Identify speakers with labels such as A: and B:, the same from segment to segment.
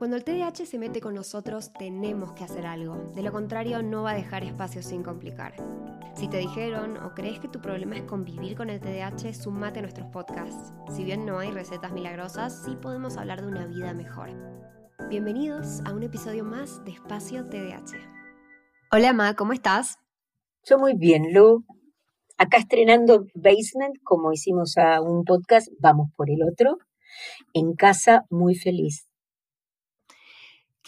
A: Cuando el TDAH se mete con nosotros, tenemos que hacer algo. De lo contrario, no va a dejar espacio sin complicar. Si te dijeron o crees que tu problema es convivir con el TDAH, sumate a nuestros podcasts. Si bien no hay recetas milagrosas, sí podemos hablar de una vida mejor. Bienvenidos a un episodio más de Espacio TDAH. Hola, Ma, ¿cómo estás?
B: Yo muy bien, Lu. Acá estrenando Basement, como hicimos a un podcast, vamos por el otro. En casa, muy feliz.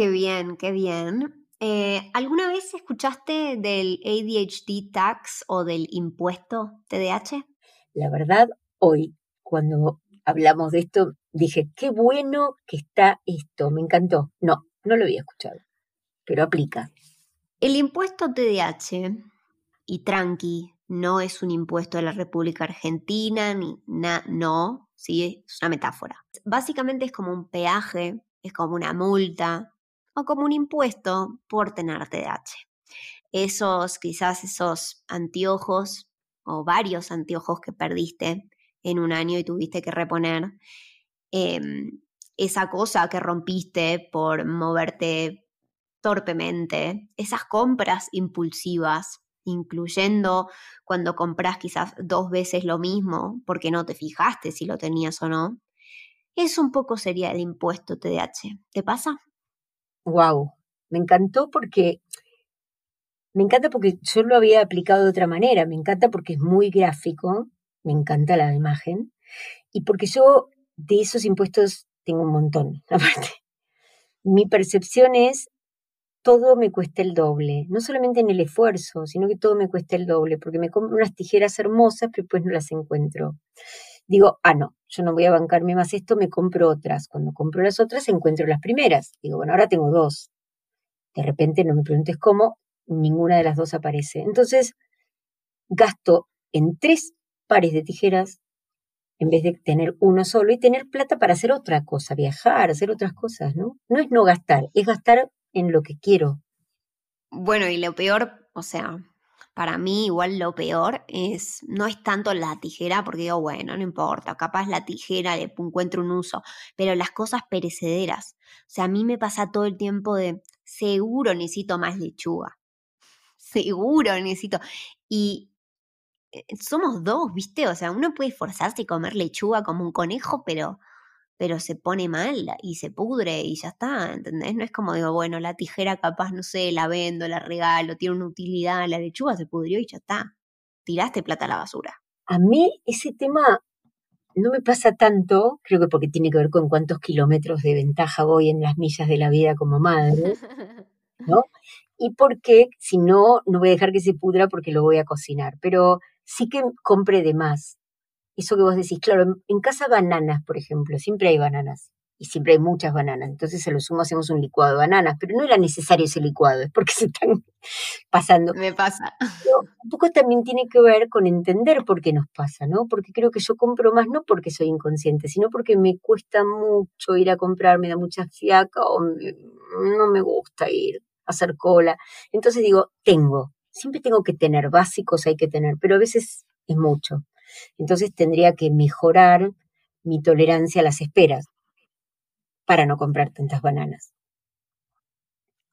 A: Qué bien, qué bien. Eh, ¿Alguna vez escuchaste del ADHD tax o del impuesto TDAH?
B: La verdad, hoy, cuando hablamos de esto, dije, qué bueno que está esto, me encantó. No, no lo había escuchado, pero aplica.
A: El impuesto TDAH, y tranqui, no es un impuesto de la República Argentina, ni na, no, sí, es una metáfora. Básicamente es como un peaje, es como una multa, como un impuesto por tener TDAH. Esos, quizás esos anteojos o varios anteojos que perdiste en un año y tuviste que reponer, em, esa cosa que rompiste por moverte torpemente, esas compras impulsivas, incluyendo cuando compras quizás dos veces lo mismo porque no te fijaste si lo tenías o no, eso un poco sería el impuesto TDAH. ¿Te pasa?
B: Wow, me encantó porque me encanta porque yo lo había aplicado de otra manera, me encanta porque es muy gráfico, me encanta la imagen y porque yo de esos impuestos tengo un montón, aparte. Mi percepción es todo me cuesta el doble, no solamente en el esfuerzo, sino que todo me cuesta el doble, porque me compro unas tijeras hermosas, pero después no las encuentro. Digo, ah, no, yo no voy a bancarme más esto, me compro otras. Cuando compro las otras, encuentro las primeras. Digo, bueno, ahora tengo dos. De repente, no me preguntes cómo, ninguna de las dos aparece. Entonces, gasto en tres pares de tijeras en vez de tener uno solo y tener plata para hacer otra cosa, viajar, hacer otras cosas, ¿no? No es no gastar, es gastar en lo que quiero.
A: Bueno, y lo peor, o sea, para mí igual lo peor es, no es tanto la tijera, porque digo, bueno, no importa, capaz la tijera le encuentro un uso, pero las cosas perecederas. O sea, a mí me pasa todo el tiempo de, seguro necesito más lechuga, seguro necesito. Y eh, somos dos, ¿viste? O sea, uno puede esforzarse y comer lechuga como un conejo, pero pero se pone mal y se pudre y ya está, ¿entendés? No es como digo, bueno, la tijera capaz, no sé, la vendo, la regalo, tiene una utilidad, la lechuga se pudrió y ya está. Tiraste plata a la basura.
B: A mí ese tema no me pasa tanto, creo que porque tiene que ver con cuántos kilómetros de ventaja voy en las millas de la vida como madre, ¿no? Y porque si no, no voy a dejar que se pudra porque lo voy a cocinar. Pero sí que compre de más eso que vos decís, claro, en, casa bananas, por ejemplo, siempre hay bananas y siempre hay muchas bananas. Entonces se lo sumo hacemos un licuado de bananas, pero no era necesario ese licuado, es porque se están pasando.
A: Me pasa.
B: un poco también tiene que ver con entender por qué nos pasa, ¿no? Porque creo que yo compro más no porque soy inconsciente, sino porque me cuesta mucho ir a comprar, me da mucha fiaca o no me gusta ir a hacer cola. Entonces digo, tengo, siempre tengo que tener, básicos hay que tener, pero a veces es mucho. Entonces tendría que mejorar mi tolerancia a las esperas para no comprar tantas bananas.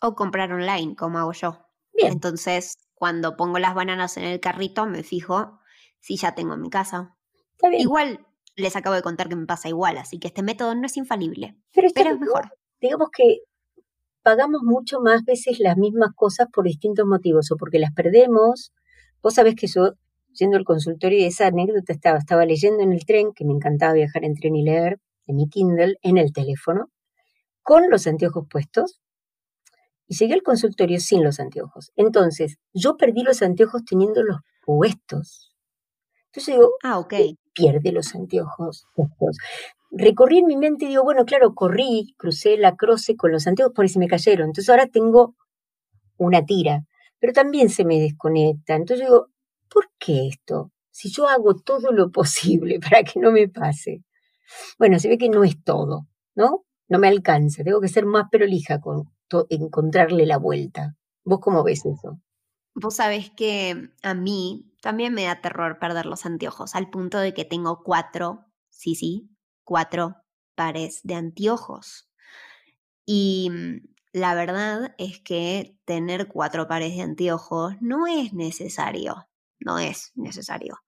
A: O comprar online, como hago yo. Bien. Entonces, cuando pongo las bananas en el carrito, me fijo si ya tengo en mi casa. Está bien. Igual les acabo de contar que me pasa igual, así que este método no es infalible, pero, pero es mejor.
B: Digamos que pagamos mucho más veces las mismas cosas por distintos motivos, o porque las perdemos. Vos sabés que yo, yendo al consultorio, y esa anécdota estaba, estaba leyendo en el tren, que me encantaba viajar en tren y leer, en mi Kindle, en el teléfono, con los anteojos puestos, y llegué al consultorio sin los anteojos. Entonces, yo perdí los anteojos teniendo los puestos. Entonces digo,
A: ah, ok.
B: Pierde los anteojos puestos recorrí en mi mente y digo, bueno, claro, corrí, crucé la croce con los anteojos, por ahí se me cayeron. Entonces ahora tengo una tira, pero también se me desconecta. Entonces digo, ¿por qué esto? Si yo hago todo lo posible para que no me pase. Bueno, se ve que no es todo, ¿no? No me alcanza, tengo que ser más prolija con encontrarle la vuelta. ¿Vos cómo ves eso?
A: Vos sabés que a mí también me da terror perder los anteojos, al punto de que tengo cuatro, sí, sí, cuatro pares de anteojos. Y mm, la verdad es que tener cuatro pares de anteojos no es necesario, no es necesario.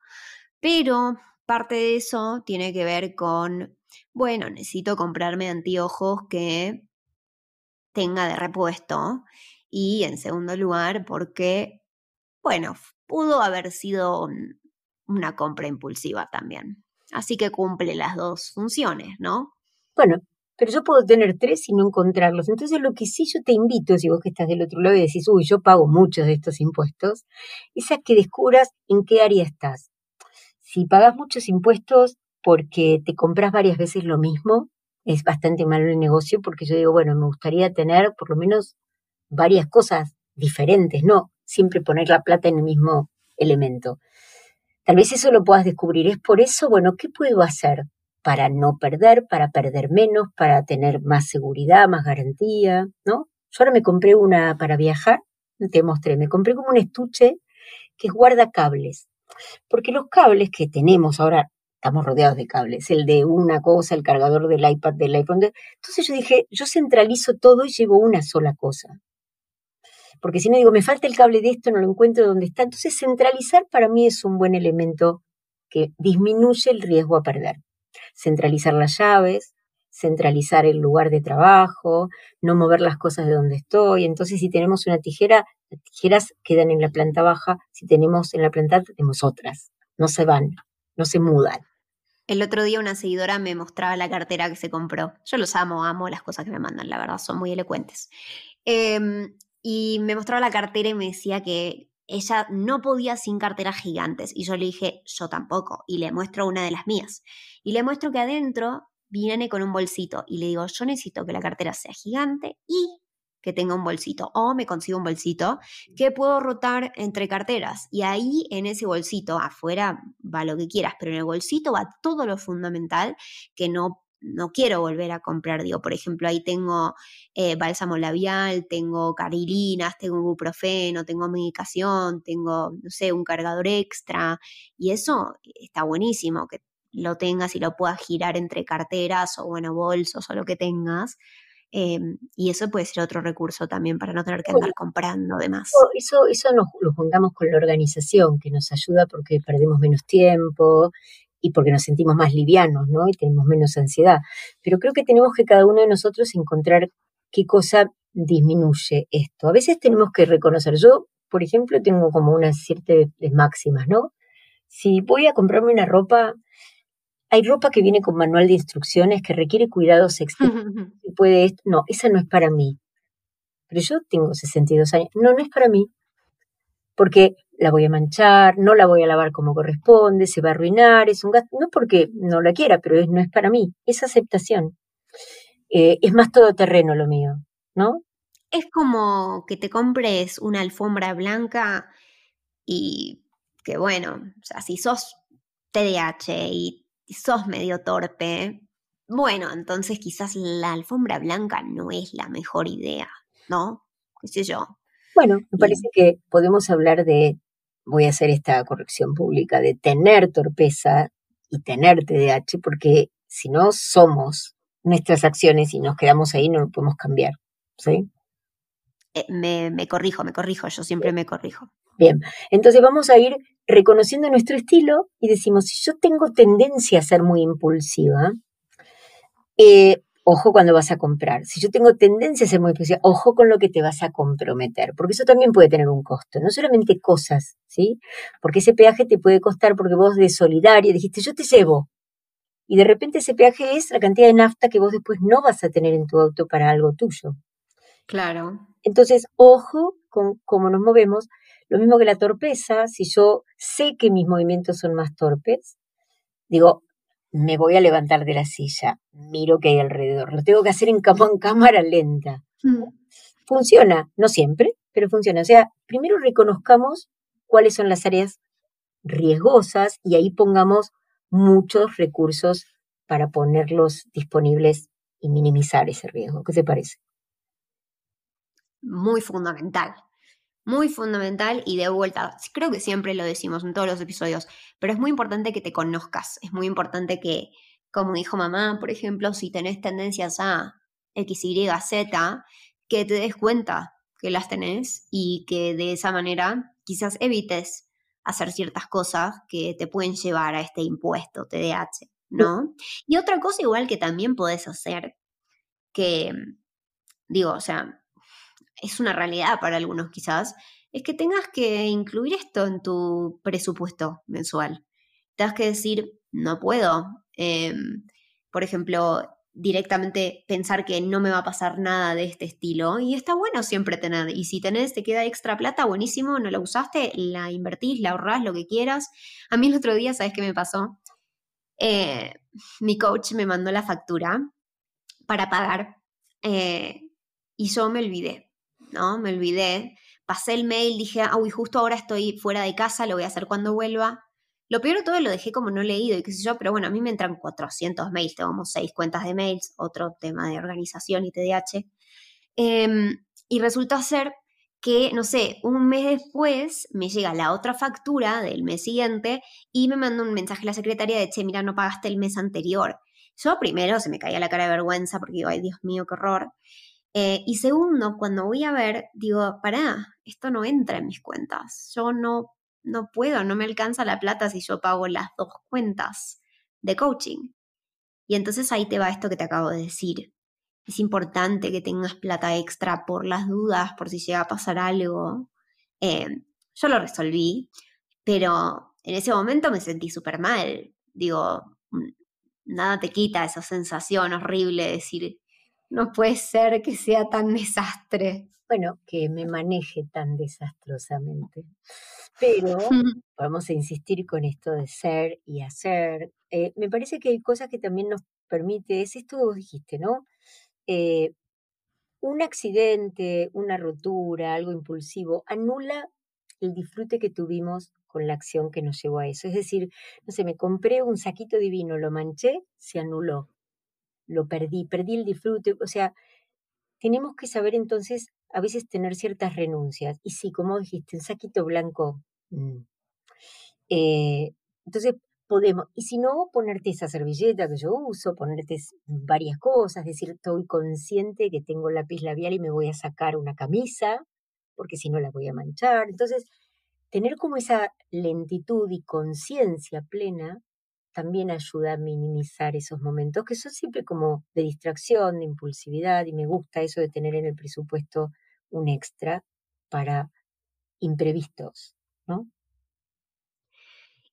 A: Pero parte de eso tiene que ver con, bueno, necesito comprarme anteojos que tenga de repuesto. Y en segundo lugar, porque, bueno, pudo haber sido una compra impulsiva también. Así que cumple las dos funciones, ¿no?
B: Bueno, pero yo puedo tener tres y no encontrarlos. Entonces lo que sí yo te invito, si vos que estás del otro lado y decís, uy, yo pago muchos de estos impuestos, es a que descubras en qué área estás. Si pagas muchos impuestos porque te compras varias veces lo mismo, es bastante malo el negocio porque yo digo, bueno, me gustaría tener por lo menos varias cosas diferentes, no siempre poner la plata en el mismo elemento. Tal vez eso lo puedas descubrir. Es por eso, bueno, ¿qué puedo hacer para no perder, para perder menos, para tener más seguridad, más garantía, ¿no? Yo ahora me compré una para viajar, te mostré, me compré como un estuche que guarda cables. Porque los cables que tenemos ahora, estamos rodeados de cables, el de una cosa, el cargador del iPad, del iPhone. Entonces yo dije, yo centralizo todo y llevo una sola cosa porque si no digo, me falta el cable de esto, no lo encuentro donde está. Entonces, centralizar para mí es un buen elemento que disminuye el riesgo a perder. Centralizar las llaves, centralizar el lugar de trabajo, no mover las cosas de donde estoy. Entonces, si tenemos una tijera, las tijeras quedan en la planta baja, si tenemos en la planta tenemos otras. No se van, no se mudan.
A: El otro día una seguidora me mostraba la cartera que se compró. Yo los amo, amo las cosas que me mandan, la verdad, son muy elocuentes. Eh, y me mostraba la cartera y me decía que ella no podía sin carteras gigantes. Y yo le dije, yo tampoco. Y le muestro una de las mías. Y le muestro que adentro viene con un bolsito. Y le digo, yo necesito que la cartera sea gigante y que tenga un bolsito. O me consigo un bolsito que puedo rotar entre carteras. Y ahí en ese bolsito, afuera va lo que quieras, pero en el bolsito va todo lo fundamental que no no quiero volver a comprar. Digo, por ejemplo, ahí tengo eh, bálsamo labial, tengo carilinas, tengo ibuprofeno, tengo medicación, tengo, no sé, un cargador extra. Y eso está buenísimo, que lo tengas y lo puedas girar entre carteras o, bueno, bolsos o lo que tengas. Em, y eso puede ser otro recurso también para no tener que andar comprando demás.
B: Eso, eso nos lo juntamos con la organización, que nos ayuda porque perdemos menos tiempo y porque nos sentimos más livianos, ¿no? Y tenemos menos ansiedad. Pero creo que tenemos que cada uno de nosotros encontrar qué cosa disminuye esto. A veces tenemos que reconocer, yo, por ejemplo, tengo como unas ciertas máximas, ¿no? Si voy a comprarme una ropa, hay ropa que viene con manual de instrucciones que requiere cuidados extremos. puede, no, esa no es para mí. Pero yo tengo 62 años, no, no es para mí. Porque la voy a manchar, no la voy a lavar como corresponde, se va a arruinar, es un gasto, no porque no la quiera, pero no es para mí, es aceptación. Eh, es más todoterreno lo mío, ¿no?
A: Es como que te compres una alfombra blanca y que bueno, o sea, si sos TDAH y sos medio torpe, bueno, entonces quizás la alfombra blanca no es la mejor idea, ¿no? ¿Qué sé yo?
B: Bueno, me parece que podemos hablar de voy a hacer esta corrección pública, de tener torpeza y tener TDAH, porque si no somos nuestras acciones y nos quedamos ahí, no lo podemos cambiar. ¿Sí?
A: Eh, me, me, corrijo, me corrijo, yo siempre me corrijo.
B: Bien, entonces vamos a ir reconociendo nuestro estilo y decimos, si yo tengo tendencia a ser muy impulsiva, eh, ojo cuando vas a comprar. Si yo tengo tendencia a ser muy especial, ojo con lo que te vas a comprometer, porque eso también puede tener un costo, no solamente cosas, ¿sí? Porque ese peaje te puede costar porque vos de solidaria dijiste, yo te llevo. Y de repente ese peaje es la cantidad de nafta que vos después no vas a tener en tu auto para algo tuyo.
A: Claro.
B: Entonces, ojo con cómo nos movemos. Lo mismo que la torpeza, si yo sé que mis movimientos son más torpes, digo, me voy a levantar de la silla, miro qué hay alrededor, lo tengo que hacer en, cámara lenta. Mm. Funciona, no siempre, pero funciona. O sea, primero reconozcamos cuáles son las áreas riesgosas y ahí pongamos muchos recursos para ponerlos disponibles y minimizar ese riesgo. ¿Qué te parece?
A: Muy fundamental muy fundamental y de vuelta, creo que siempre lo decimos en todos los episodios, pero es muy importante que te conozcas, es muy importante que, como dijo mamá, por ejemplo, si tenés tendencias a X, Y, Z, que te des cuenta que las tenés y que de esa manera quizás evites hacer ciertas cosas que te pueden llevar a este impuesto TDAH, ¿no? Y otra cosa igual que también podés hacer, que digo, o sea, es una realidad para algunos quizás, es que tengas que incluir esto en tu presupuesto mensual. Tengas que decir, no puedo, em, por ejemplo, directamente pensar que no me va a pasar nada de este estilo. Y está bueno siempre tener. Y si tenés, te queda extra plata, buenísimo, no la usaste, la invertís, la ahorrás, lo que quieras. A mí el otro día, ¿sabes qué me pasó? Eh, mi coach me mandó la factura para pagar eh, y yo me olvidé. ¿No? Me olvidé. Pasé el mail, dije, ah, uy, justo ahora estoy fuera de casa, lo voy a hacer cuando vuelva. Lo peor de todo lo dejé como no leído y qué sé yo, pero bueno, a mí me entran 400 mails, tengo como 6 cuentas de mails, otro tema de organización y TDAH. Em, y resulta ser que, no sé, un mes después me llega la otra factura del mes siguiente y me manda un mensaje a la secretaria de, che, mira, no pagaste el mes anterior. Yo primero se me caía la cara de vergüenza porque digo, ay Dios mío, qué horror. Eh, y segundo, cuando voy a ver, digo, pará, esto no entra en mis cuentas. Yo no, no puedo, no me alcanza la plata si yo pago las dos cuentas de coaching. Y entonces ahí te va esto que te acabo de decir. Es importante que tengas plata extra por las dudas, por si llega a pasar algo. Eh, yo lo resolví, pero en ese momento me sentí súper mal. Digo, mm, nada te quita esa sensación horrible de decir, no puede ser que sea tan desastre.
B: Bueno, que me maneje tan desastrosamente. Pero vamos a insistir con esto de ser y hacer. Eh, me parece que hay cosas que también nos permite, es esto que vos dijiste, ¿no? Eh, un accidente, una rotura, algo impulsivo, anula el disfrute que tuvimos con la acción que nos llevó a eso. Es decir, no sé, me compré un saquito divino, lo manché, se anuló lo perdí, perdí el disfrute, o sea, tenemos que saber entonces a veces tener ciertas renuncias. Y sí, como dijiste, un saquito blanco. Mm, eh, entonces podemos, y si no, ponerte esa servilleta que yo uso, ponerte varias cosas, decir, estoy consciente que tengo lápiz labial y me voy a sacar una camisa, porque si no la voy a manchar. Entonces, tener como esa lentitud y conciencia plena también ayuda a minimizar esos momentos que son siempre como de distracción, de impulsividad, y me gusta eso de tener en el presupuesto un extra para imprevistos, ¿no?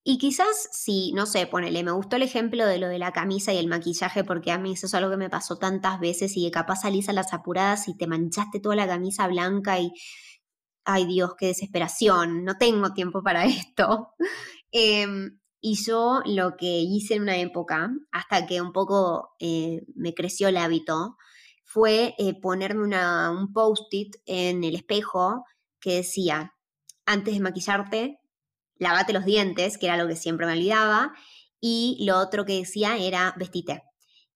A: Y quizás si, no sé, ponele, me gustó el ejemplo de lo de la camisa y el maquillaje, porque a mí eso es algo que me pasó tantas veces y que capaz salís a las apuradas y te manchaste toda la camisa blanca y, ay Dios, qué desesperación, no tengo tiempo para esto. Em, y yo lo que hice en una época, hasta que un poco eh, me creció el hábito, fue eh, ponerme una, un post-it en el espejo que decía, antes de maquillarte, lavate los dientes, que era lo que siempre me olvidaba, y lo otro que decía era vestite.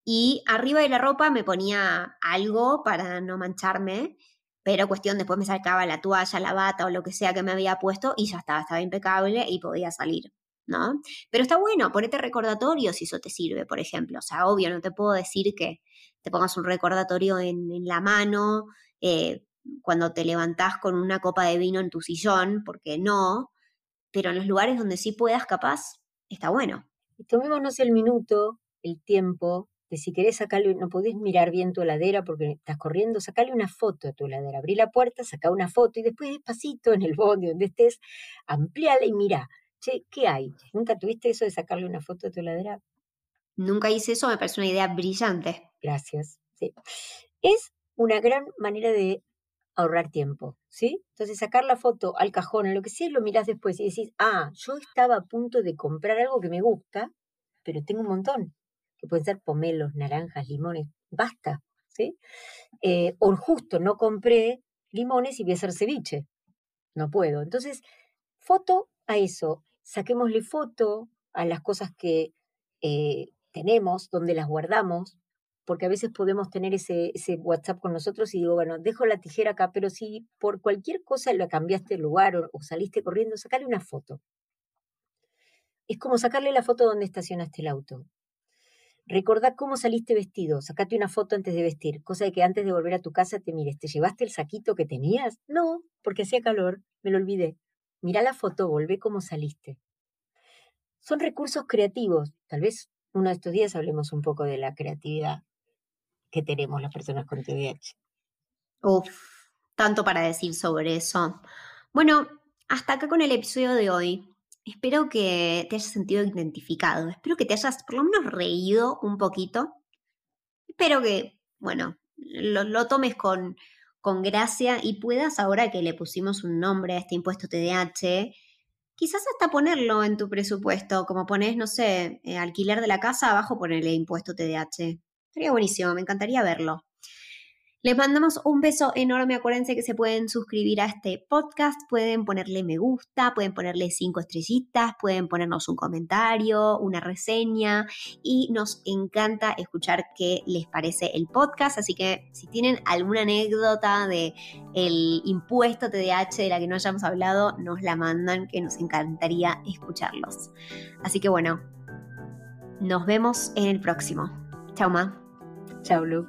A: Y arriba de la ropa me ponía algo para no mancharme, pero cuestión, después me sacaba la toalla, la bata o lo que sea que me había puesto y ya estaba, estaba impecable y podía salir. ¿No? Pero está bueno, ponete recordatorio si eso te sirve, por ejemplo. O sea, obvio, no te puedo decir que te pongas un recordatorio en, la mano eh, cuando te levantás con una copa de vino en tu sillón, porque no, pero en los lugares donde sí puedas, capaz, está bueno.
B: Y tomémonos el minuto, el tiempo de si querés sacarle, no podés mirar bien tu heladera porque estás corriendo, sacale una foto a tu heladera, abrí la puerta, saca una foto y después despacito en el bondi donde estés, ampliala y mira, che, ¿qué hay? ¿Nunca tuviste eso de sacarle una foto a tu heladera?
A: Nunca hice eso, me parece una idea brillante.
B: Gracias. Sí. Es una gran manera de ahorrar tiempo, ¿sí? Entonces sacar la foto al cajón, en lo que sea, lo mirás después y decís, ah, yo estaba a punto de comprar algo que me gusta, pero tengo un montón, que pueden ser pomelos, naranjas, limones, basta, ¿sí? Eh, o justo no compré limones y voy a hacer ceviche, no puedo. Entonces, foto a eso, saquémosle foto a las cosas que eh, tenemos, donde las guardamos, porque a veces podemos tener ese, WhatsApp con nosotros y digo, bueno, dejo la tijera acá, pero si por cualquier cosa la cambiaste el lugar o, saliste corriendo, sacale una foto. Es como sacarle la foto donde estacionaste el auto. Recordá cómo saliste vestido, sacate una foto antes de vestir, cosa de que antes de volver a tu casa te mires, ¿te llevaste el saquito que tenías? No, porque hacía calor, me lo olvidé. Mira la foto, volvé cómo saliste. Son recursos creativos. Tal vez uno de estos días hablemos un poco de la creatividad que tenemos las personas con TDAH.
A: Uf, tanto para decir sobre eso. Bueno, hasta acá con el episodio de hoy. Espero que te hayas sentido identificado. Espero que te hayas por lo menos reído un poquito. Espero que, bueno, lo, tomes con, con gracia y puedas, ahora que le pusimos un nombre a este impuesto TDAH, quizás hasta ponerlo en tu presupuesto, como pones, no sé, eh, alquiler de la casa, abajo ponerle impuesto TDAH. Sería buenísimo, me encantaría verlo. Les mandamos un beso enorme. Acuérdense que se pueden suscribir a este podcast, pueden ponerle me gusta, pueden ponerle cinco estrellitas, pueden ponernos un comentario, una reseña y nos encanta escuchar qué les parece el podcast. Así que si tienen alguna anécdota de impuesto TDAH de la que no hayamos hablado, nos la mandan que nos encantaría escucharlos. Así que bueno, nos vemos en el próximo. Chao, Ma.
B: Chao, Lu.